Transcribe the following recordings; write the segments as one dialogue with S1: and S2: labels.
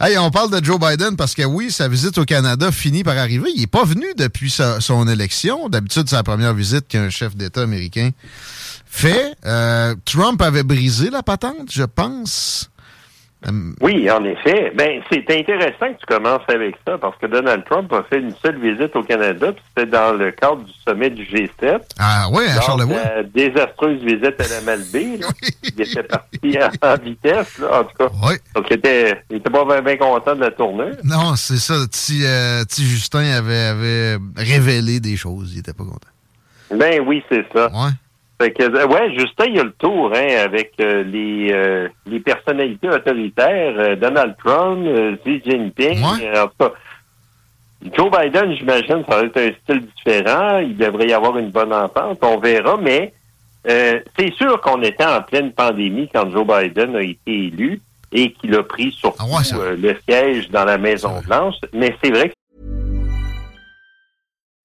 S1: Hey, on parle de Joe Biden parce que oui, sa visite au Canada finit par arriver. Il n'est pas venu depuis son élection. D'habitude, c'est la première visite qu'un chef d'État américain fait. Euh, Trump avait brisé la patente, je pense. Euh,
S2: Oui, en effet. Ben, c'est intéressant que tu commences avec ça parce que Donald Trump a fait une seule visite au Canada, puis c'était dans le cadre du sommet du G7.
S1: Ah ouais, à Charlevoix?
S2: la désastreuse visite à la Malbaie. là. Il était parti en, vitesse, là, en tout cas. Donc, il était, il était pas bien, bien content de la tournée.
S1: Non, c'est ça. Petit, euh, Justin avait, avait révélé des choses. Il était pas content.
S2: Ben oui, c'est ça.
S1: Ouais.
S2: Fait que, euh, ouais, Justin, il a le tour hein, avec euh, les, euh, les personnalités autoritaires, euh, Donald Trump, euh, Xi Jinping. euh, en tout cas, Joe Biden, j'imagine, ça va être un style différent. Il devrait y avoir une bonne entente. On verra, mais euh, c'est sûr qu'on était en pleine pandémie quand Joe Biden a été élu et qu'il a pris surtout euh, le siège dans la Maison-Blanche. Mais c'est vrai que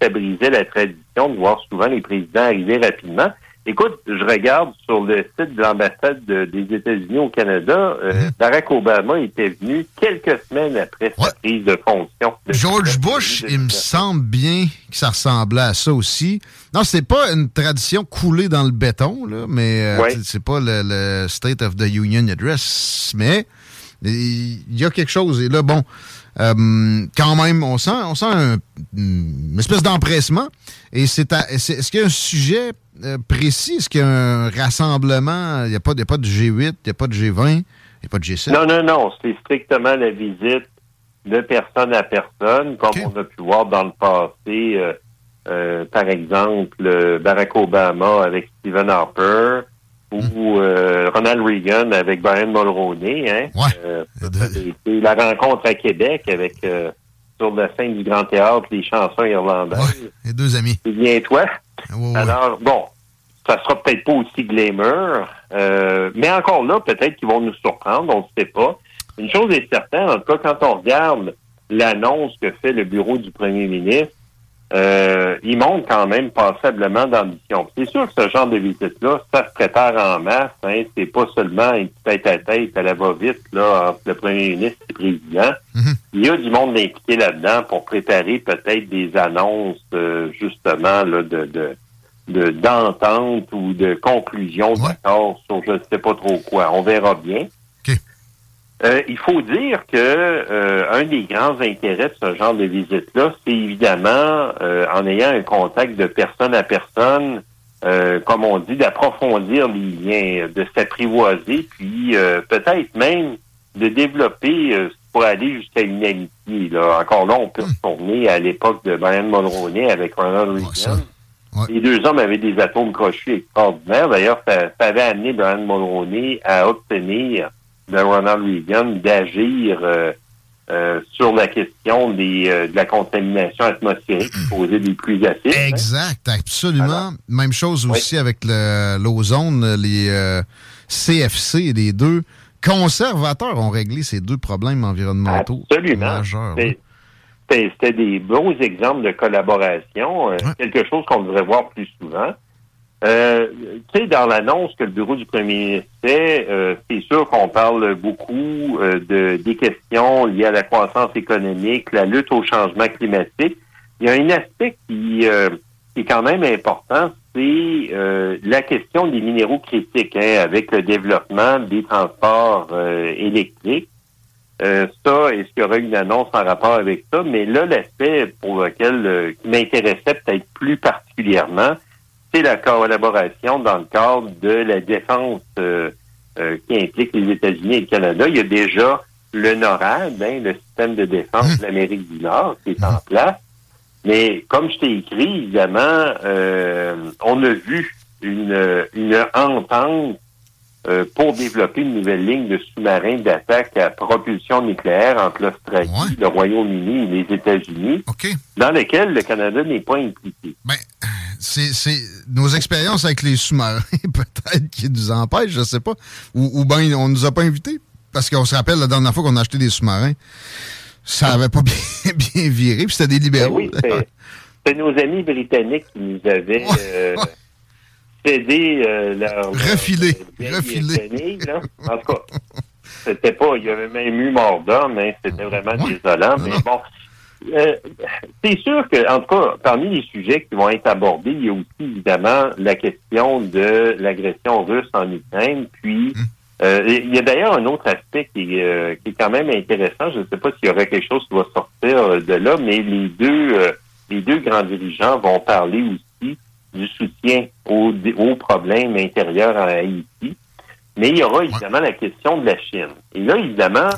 S2: Ça brisait la tradition de voir souvent les présidents arriver rapidement. Écoute, je regarde sur le site de l'ambassade de- des États-Unis au Canada, euh, Barack Obama était venu quelques semaines après sa prise de fonction.
S1: George Bush, il me semble bien que ça ressemblait à ça aussi. Non, c'est pas une tradition coulée dans le béton, là, mais euh,
S2: Ouais.
S1: c'est- c'est pas le, le State of the Union Address, mais il y a quelque chose. Et là, bon, euh, quand même, on sent, on sent un- une espèce d'empressement. Et c'est à- c'est- est-ce qu'il y a un sujet euh, précis? Est-ce qu'il y a un rassemblement? Il n'y a, pas- il y a pas de G8, il n'y a pas de G20, il n'y a pas de G7?
S2: Non, non, non, c'est strictement la visite de personne à personne, comme on a pu voir dans le passé, euh, euh, par exemple, euh, Barack Obama avec Stephen Harper ou euh, Ronald Reagan avec Brian Mulroney. Hein? Euh, ça avait été la rencontre à Québec avec euh, sur la scène du Grand Théâtre les chansons irlandaises.
S1: Les deux amis.
S2: Souviens-toi. Alors, bon, ça sera peut-être pas aussi glamour, euh, mais encore là, peut-être qu'ils vont nous surprendre, on ne sait pas. Une chose est certaine, en tout cas, quand on regarde l'annonce que fait le bureau du premier ministre, euh, il montre quand même passablement d'ambition. C'est sûr que ce genre de visite-là, ça se prépare en masse. Hein, c'est pas seulement une tête à tête à la va-vite là entre le premier ministre et le président. Il y a du monde impliqué là-dedans pour préparer peut-être des annonces euh, justement là, de, de de- d'entente ou de conclusion d'accord sur je ne sais pas trop quoi. On verra bien. Euh, il faut dire que euh, un des grands intérêts de ce genre de visite-là, c'est évidemment euh, en ayant un contact de personne à personne euh, comme on dit, d'approfondir les liens, de s'apprivoiser, puis euh, peut-être même de développer euh, pour aller jusqu'à une amitié. Là. Encore là, on peut hmm. retourner à l'époque de Brian Mulroney avec Ronald Reagan. Les deux hommes avaient des atomes crochus extraordinaires. D'ailleurs, ça, avait amené Brian Mulroney à obtenir de Ronald Reagan d'agir euh, sur la question des, euh, de la contamination atmosphérique posait des pluies acides.
S1: Hein. Exact, absolument. Même chose aussi avec l'ozone, les CFC, les deux conservateurs ont réglé ces deux problèmes environnementaux majeurs.
S2: C'était des bons exemples de collaboration, euh, quelque chose qu'on devrait voir plus souvent. Euh, tu sais, dans l'annonce que le bureau du premier ministre fait, euh, c'est sûr qu'on parle beaucoup euh, de des questions liées à la croissance économique, la lutte au changement climatique. Il y a un aspect qui, qui est quand même important, c'est la question des minéraux critiques, hein, avec le développement des transports électriques. ça, est-ce qu'il y aura une annonce en rapport avec ça? Mais là, l'aspect pour lequel qui m'intéressait peut-être plus particulièrement, c'est la collaboration dans le cadre de la défense euh, euh, qui implique les États-Unis et le Canada. Il y a déjà le NORAD, hein, le système de défense de l'Amérique du Nord, qui est en place. Mais comme je t'ai écrit, évidemment, euh, on a vu une, une entente pour développer une nouvelle ligne de sous-marins d'attaque à propulsion nucléaire entre l'Australie, le Royaume-Uni et les États-Unis, dans lequel le Canada n'est pas impliqué.
S1: Ben, c'est nos expériences avec les sous-marins, peut-être, qui nous empêchent, je sais pas. Ou, ou bien on nous a pas invités. Parce qu'on se rappelle la dernière fois qu'on a acheté des sous-marins, ça avait pas bien, bien viré, puis c'était des libéraux. Ben
S2: oui, c'était nos amis britanniques qui nous avaient euh, cédé euh, leur.
S1: Refilé. refilé.
S2: En tout cas, c'était pas. Il y avait même eu mort d'homme, hein, c'était vraiment désolant. Mais bon, euh, c'est sûr que, en tout cas, parmi les sujets qui vont être abordés, il y a aussi évidemment la question de l'agression russe en Ukraine. Puis, hum. euh, il y a d'ailleurs un autre aspect qui est, euh, qui est quand même intéressant. Je ne sais pas s'il y aurait quelque chose qui va sortir de là, mais les deux, les deux grands dirigeants vont parler aussi du soutien aux, aux problèmes intérieurs en Haïti. Mais il y aura évidemment la question de la Chine. Et là, évidemment,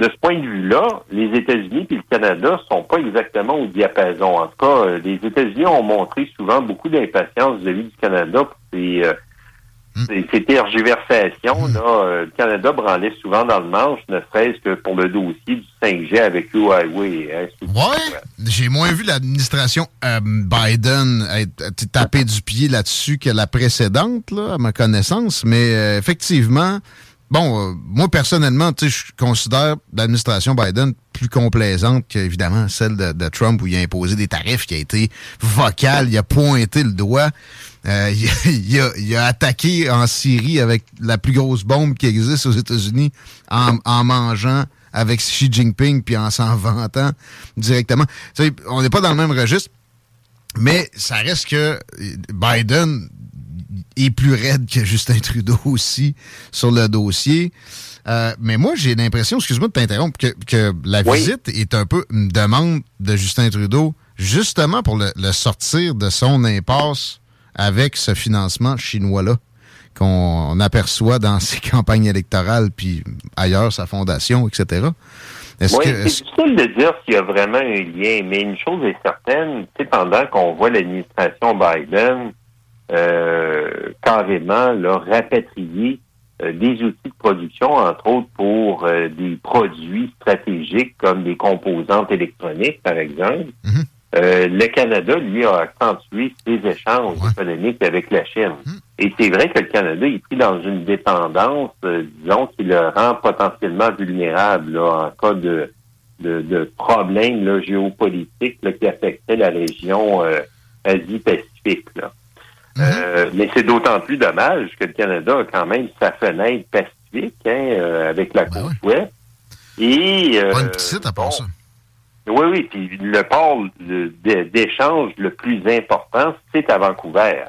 S2: de ce point de vue-là, les États-Unis et le Canada sont pas exactement au diapason. En tout cas, euh, les États-Unis ont montré souvent beaucoup d'impatience vis-à-vis du Canada pour ces, euh, Hmm. Ces tergiversations, là, euh, le Canada branlait souvent dans le manche, ne serait-ce que pour le dossier du 5G avec Huawei. Hein,
S1: ouais, j'ai moins vu l'administration euh, Biden être taper du pied là-dessus que la précédente, là, à ma connaissance, mais euh, effectivement, Bon, moi personnellement, tu sais, je considère l'administration Biden plus complaisante qu'évidemment celle de, de, Trump où il a imposé des tarifs, qui a été vocal, il a pointé le doigt. Euh, il, a, attaqué en Syrie avec la plus grosse bombe qui existe aux États-Unis en, mangeant avec Xi Jinping puis en s'en vantant directement. on n'est pas dans le même registre, mais ça reste que Biden est plus raide que Justin Trudeau aussi sur le dossier. Euh, mais moi, j'ai l'impression, excuse-moi de t'interrompre, que, la visite est un peu une demande de Justin Trudeau, justement pour le sortir de son impasse avec ce financement chinois-là qu'on aperçoit dans ses campagnes électorales, puis ailleurs, sa fondation, etc.
S2: oui, c'est difficile de dire s'il y a vraiment un lien, mais une chose est certaine, pendant qu'on voit l'administration Biden euh, carrément là, rapatrier euh, des outils de production, entre autres pour euh, des produits stratégiques comme des composantes électroniques, par exemple, mm-hmm. Euh, le Canada, lui, a accentué ses échanges économiques avec la Chine. Hum. Et c'est vrai que le Canada est pris dans une dépendance, euh, disons, qui le rend potentiellement vulnérable en cas de, de, de problèmes géopolitiques qui affectaient la région euh, Asie-Pacifique. Hum. mais c'est d'autant plus dommage que le Canada a quand même sa fenêtre pacifique hein, avec la ben côte ouest.
S1: Et, Pas une petite à part ça.
S2: Oui, oui. Puis le port d'échange le plus important, c'est à Vancouver.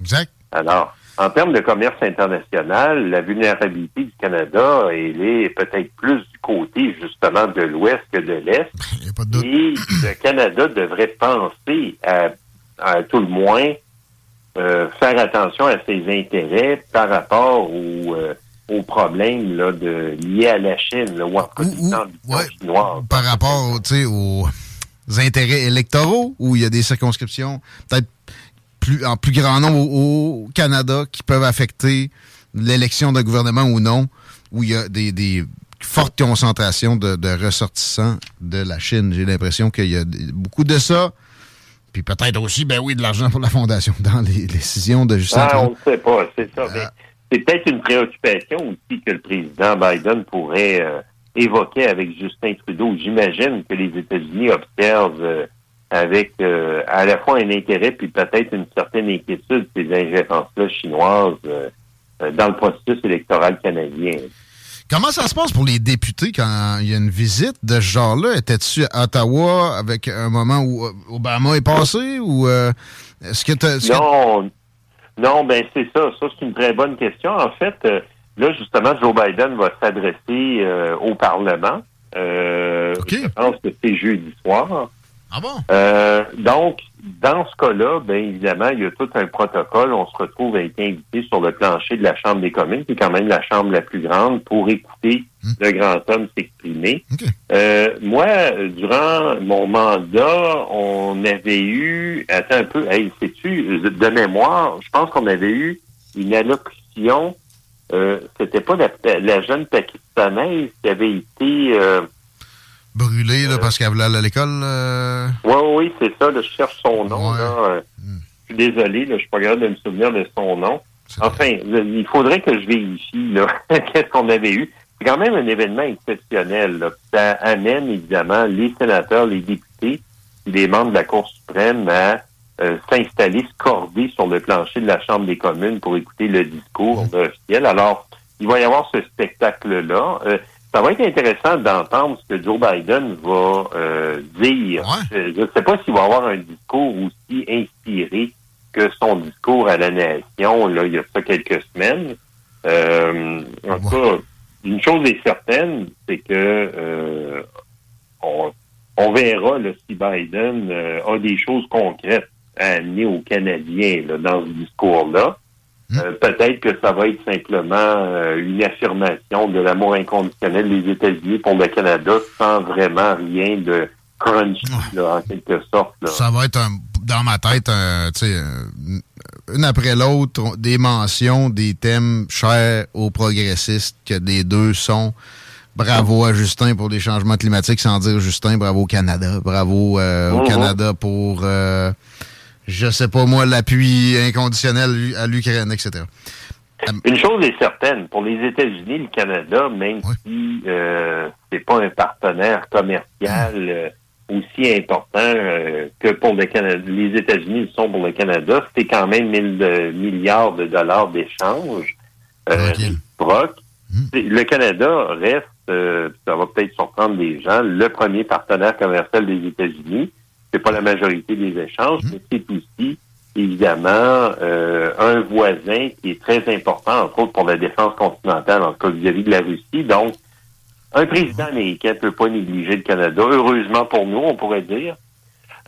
S1: Exact.
S2: Alors, en termes de commerce international, la vulnérabilité du Canada, elle est peut-être plus du côté, justement, de l'Ouest que de l'Est. Et le Canada devrait penser à, tout le moins faire attention à ses intérêts par rapport aux, aux problèmes là, de, liés à la Chine, là, ou,
S1: ou, Par rapport aux intérêts électoraux, où il y a des circonscriptions, peut-être plus, en plus grand nombre au, Canada, qui peuvent affecter l'élection d'un gouvernement ou non, où il y a des, des fortes concentrations de, de, ressortissants de la Chine. J'ai l'impression qu'il y a beaucoup de ça. Puis peut-être aussi, ben oui, de l'argent pour la Fondation dans les décisions de Justin
S2: ah, on ne sait pas, c'est ça. Ah. C'est peut-être une préoccupation aussi que le président Biden pourrait euh, évoquer avec Justin Trudeau. J'imagine que les États-Unis observent euh, avec euh, à la fois un intérêt puis peut-être une certaine inquiétude ces ingérences-là chinoises dans le processus électoral canadien.
S1: Comment ça se passe pour les députés quand il y a une visite de ce genre-là? Étais-tu à Ottawa avec un moment où Obama est passé ou est-ce que
S2: Non, non, ben c'est ça. Ça, c'est une très bonne question. En fait, Là, justement, Joe Biden va s'adresser euh, au Parlement. Euh, Je pense que c'est jeudi soir.
S1: Ah bon?
S2: Euh, donc, dans ce cas-là, bien évidemment, il y a tout un protocole. On se retrouve à être invité sur le plancher de la Chambre des communes, qui est quand même la chambre la plus grande, pour écouter hmm. le grand homme s'exprimer. Euh, moi, durant mon mandat, on avait eu, attends un peu, hey, sais-tu, de mémoire, je pense qu'on avait eu une allocution euh, c'était pas la, jeune pakistanaise qui avait été euh,
S1: brûlée là, euh, parce qu'elle voulait aller à l'école.
S2: Oui, oui, c'est ça. je cherche son nom. Là, hmm. Je suis désolé, là, je suis pas capable de me souvenir de son nom. Enfin, il faudrait que je vérifie qu'est-ce qu'on avait eu. C'est quand même un événement exceptionnel. Ça amène évidemment les sénateurs, les députés, les membres de la Cour suprême à euh, s'installer scordé sur le plancher de la Chambre des communes pour écouter le discours officiel. Alors, il va y avoir ce spectacle-là. Euh, ça va être intéressant d'entendre ce que Joe Biden va euh, dire. Je ne sais pas s'il va avoir un discours aussi inspiré que son discours à la nation là, il y a ça quelques semaines. en tout cas, une chose est certaine, c'est que on, on, verra là, si Biden a des choses concrètes à amener aux Canadiens dans ce discours-là. Hmm? Euh, peut-être que ça va être simplement euh, une affirmation de l'amour inconditionnel des États-Unis pour le Canada sans vraiment rien de crunch, en quelque sorte.
S1: Ça va être, dans ma tête, une après l'autre, des mentions, des thèmes chers aux progressistes, que les deux sont. Bravo à Justin pour les changements climatiques, sans dire Justin, bravo au Canada, bravo euh, au mm-hmm. Canada pour je sais pas moi, l'appui inconditionnel à l'Ukraine, etc.
S2: Une chose est certaine, pour les États-Unis, le Canada, même si euh, c'est pas un partenaire commercial euh, aussi important euh, que pour le Canada, les États-Unis sont pour le Canada, c'est quand même 1000 milliards de dollars d'échanges. Euh, hmm. Le Canada reste, ça va peut-être surprendre les gens, le premier partenaire commercial des États-Unis c'est pas la majorité des échanges, mmh. mais c'est aussi évidemment euh, un voisin qui est très important, entre autres pour la défense continentale, en tout cas vis-à-vis de la Russie. Donc, un président américain ne peut pas négliger le Canada. Heureusement pour nous, on pourrait dire.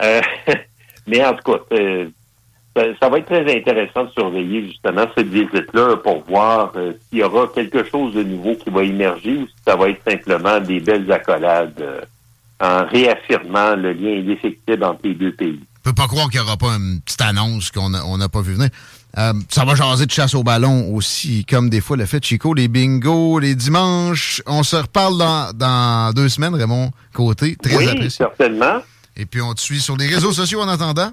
S2: Euh, mais en tout cas, euh, ça, va être très intéressant de surveiller justement cette visite-là pour voir s'il y aura quelque chose de nouveau qui va émerger ou si ça va être simplement des belles accolades en réaffirmant le lien indéfectible entre les deux pays.
S1: Je peux pas croire qu'il n'y aura pas une petite annonce qu'on n'a pas vu venir. Euh, ça va jaser de chasse au ballon aussi, comme des fois le fait Chico, les bingos, les dimanches. On se reparle dans, deux semaines, Raymond Côté. Très
S2: oui, certainement.
S1: Et puis on te suit sur les réseaux sociaux en attendant.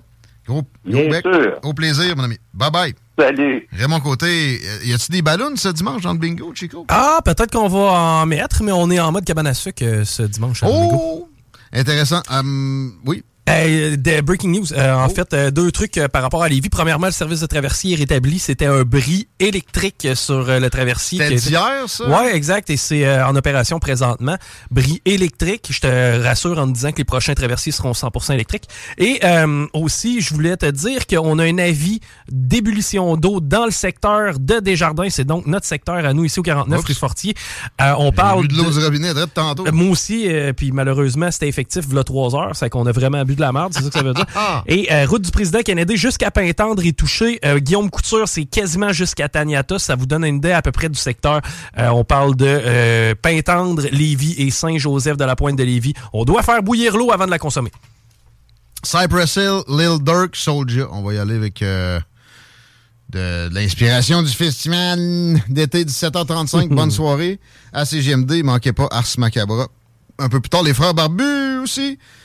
S1: Gros, bec. Au plaisir, mon ami. Bye bye.
S2: Salut.
S1: Raymond Côté, y a-tu des ballons ce dimanche dans le bingo, Chico?
S3: Ah, peut-être qu'on va en mettre, mais on est en mode cabane à sucre euh, ce dimanche.
S1: oh! Bingo. Intéressant. Um, oui.
S3: Euh, des breaking news. Euh, en oh. fait, euh, deux trucs par rapport à Lévis. Premièrement, le service de traversier est rétabli. C'était un bris électrique sur le traversier.
S1: C'était hier, ça?
S3: Oui, exact. Et c'est en opération présentement. Bris électrique. Je te rassure en te disant que les prochains traversiers seront 100% électriques. Et aussi, je voulais te dire qu'on a un avis d'ébullition d'eau dans le secteur de Desjardins. C'est donc notre secteur à nous ici au 49 rue Fortier. on parle
S1: de l'eau du robinet tantôt.
S3: moi aussi. puis malheureusement, c'était effectif il y a trois heures. C'est qu'on a vraiment bu bu de la merde, c'est ça que ça veut dire. Et euh, route du président Kennedy jusqu'à Pintendre est touché. Euh, Guillaume Couture, c'est quasiment jusqu'à Taniata. Ça vous donne une idée à peu près du secteur. Euh, on parle de Pintendre, Lévis et Saint-Joseph de la Pointe de Lévis. On doit faire bouillir l'eau avant de la consommer.
S1: Cypress Hill, Lil Durk, Soldier. On va y aller avec de, l'inspiration du festival d'été 17h35. Bonne soirée à CGMD. Manquez pas Ars Macabra. Un peu plus tard, les frères Barbus aussi.